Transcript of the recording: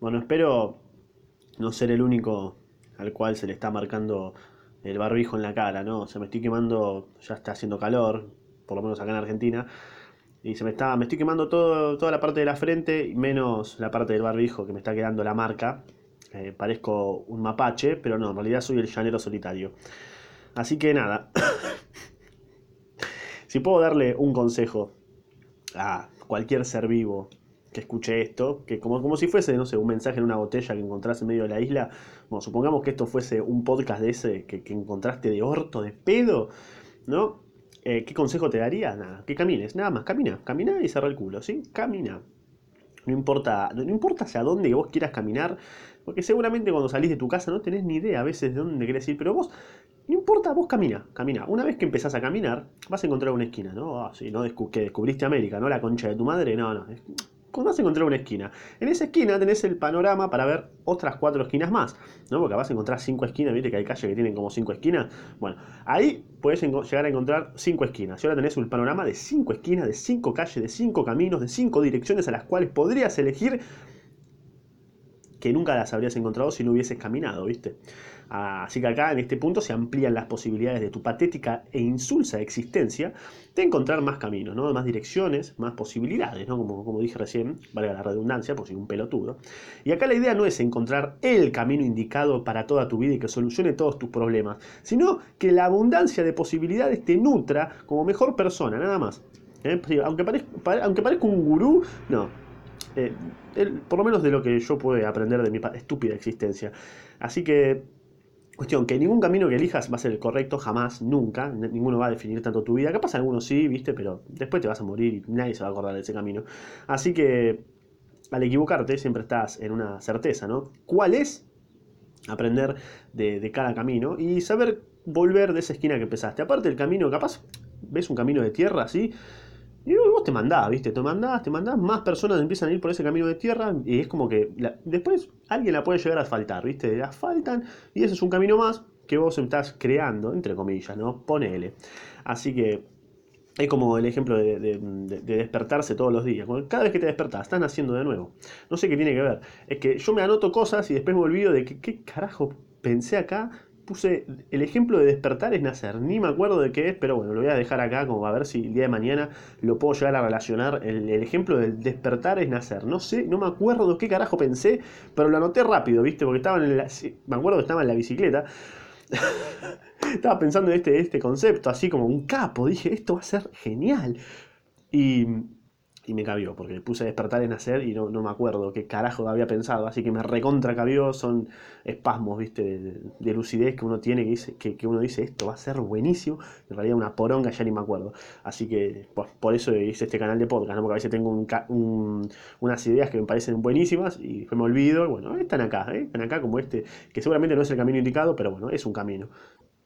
Bueno, espero no ser el único al cual se le está marcando el barbijo en la cara, ¿no? Se me estoy quemando, ya está haciendo calor, por lo menos acá en Argentina, y se me está, me estoy quemando todo, toda la parte de la frente, menos la parte del barbijo que me está quedando la marca. Eh, parezco un mapache, pero no, en realidad soy el llanero solitario. Así que nada, si puedo darle un consejo a cualquier ser vivo que escuche esto, que como, como si fuese, no sé, un mensaje en una botella que encontrás en medio de la isla, bueno, supongamos que esto fuese un podcast de ese que, que encontraste de orto, de pedo, ¿no? Eh, ¿Qué consejo te daría? Nada, que camines, nada más, camina, camina y cerra el culo, ¿sí? Camina. No importa, no importa hacia dónde vos quieras caminar, porque seguramente cuando salís de tu casa no tenés ni idea a veces de dónde querés ir, pero vos, no importa, vos camina, camina. Una vez que empezás a caminar, vas a encontrar una esquina, ¿no? Ah, sí, no que descubriste América, ¿no? La concha de tu madre, no, no vas a encontrar una esquina. En esa esquina tenés el panorama para ver otras cuatro esquinas más, ¿no? Porque vas a encontrar cinco esquinas, viste que hay calles que tienen como cinco esquinas. Bueno, ahí puedes llegar a encontrar cinco esquinas. Y ahora tenés un panorama de cinco esquinas, de cinco calles, de cinco caminos, de cinco direcciones a las cuales podrías elegir que nunca las habrías encontrado si no hubieses caminado, ¿viste? Así que acá en este punto se amplían las posibilidades de tu patética e insulsa existencia de encontrar más caminos, ¿no? más direcciones, más posibilidades, ¿no? como, como dije recién, valga la redundancia, por si un pelotudo. Y acá la idea no es encontrar el camino indicado para toda tu vida y que solucione todos tus problemas, sino que la abundancia de posibilidades te nutra como mejor persona, nada más. ¿eh? Aunque, parezca, aunque parezca un gurú, no, eh, por lo menos de lo que yo puedo aprender de mi estúpida existencia. Así que Cuestión, que ningún camino que elijas va a ser el correcto, jamás, nunca. Ninguno va a definir tanto tu vida. Capaz algunos sí, viste, pero después te vas a morir y nadie se va a acordar de ese camino. Así que al equivocarte siempre estás en una certeza, ¿no? ¿Cuál es? Aprender de, cada camino y saber volver de esa esquina que empezaste. Aparte del camino, capaz ves un camino de tierra así y vos te mandás, ¿viste? Te mandás, te mandás, más personas empiezan a ir por ese camino de tierra y es como que después alguien la puede llegar a asfaltar, ¿viste? La asfaltan y ese es un camino más que vos estás creando, entre comillas, ¿no? Ponele. Así que es como el ejemplo de, despertarse todos los días. Cada vez que te despertás, estás naciendo de nuevo. No sé qué tiene que ver. Es que yo me anoto cosas y después me olvido de que, qué carajo pensé acá puse el ejemplo de despertar es nacer. Ni me acuerdo de qué es, pero bueno, lo voy a dejar acá como a ver si el día de mañana lo puedo llegar a relacionar. El, ejemplo del despertar es nacer. No sé, no me acuerdo qué carajo pensé, pero lo anoté rápido, ¿viste? Porque estaba en la, me acuerdo que estaba en la bicicleta. estaba pensando en este, este concepto, así como un capo. Dije, esto va a ser genial. Y y me cabió, porque puse a despertar en nacer y no, no, me acuerdo qué carajo había pensado, así que me recontra cabió, son espasmos, viste, de, lucidez que uno tiene, que, dice, que, uno dice, esto va a ser buenísimo, en realidad una poronga ya ni me acuerdo, así que pues, por eso hice este canal de podcast, porque a veces tengo unas ideas que me parecen buenísimas y me olvido, bueno, están acá, ¿eh? están acá como este, que seguramente no es el camino indicado, pero bueno, es un camino.